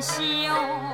秀。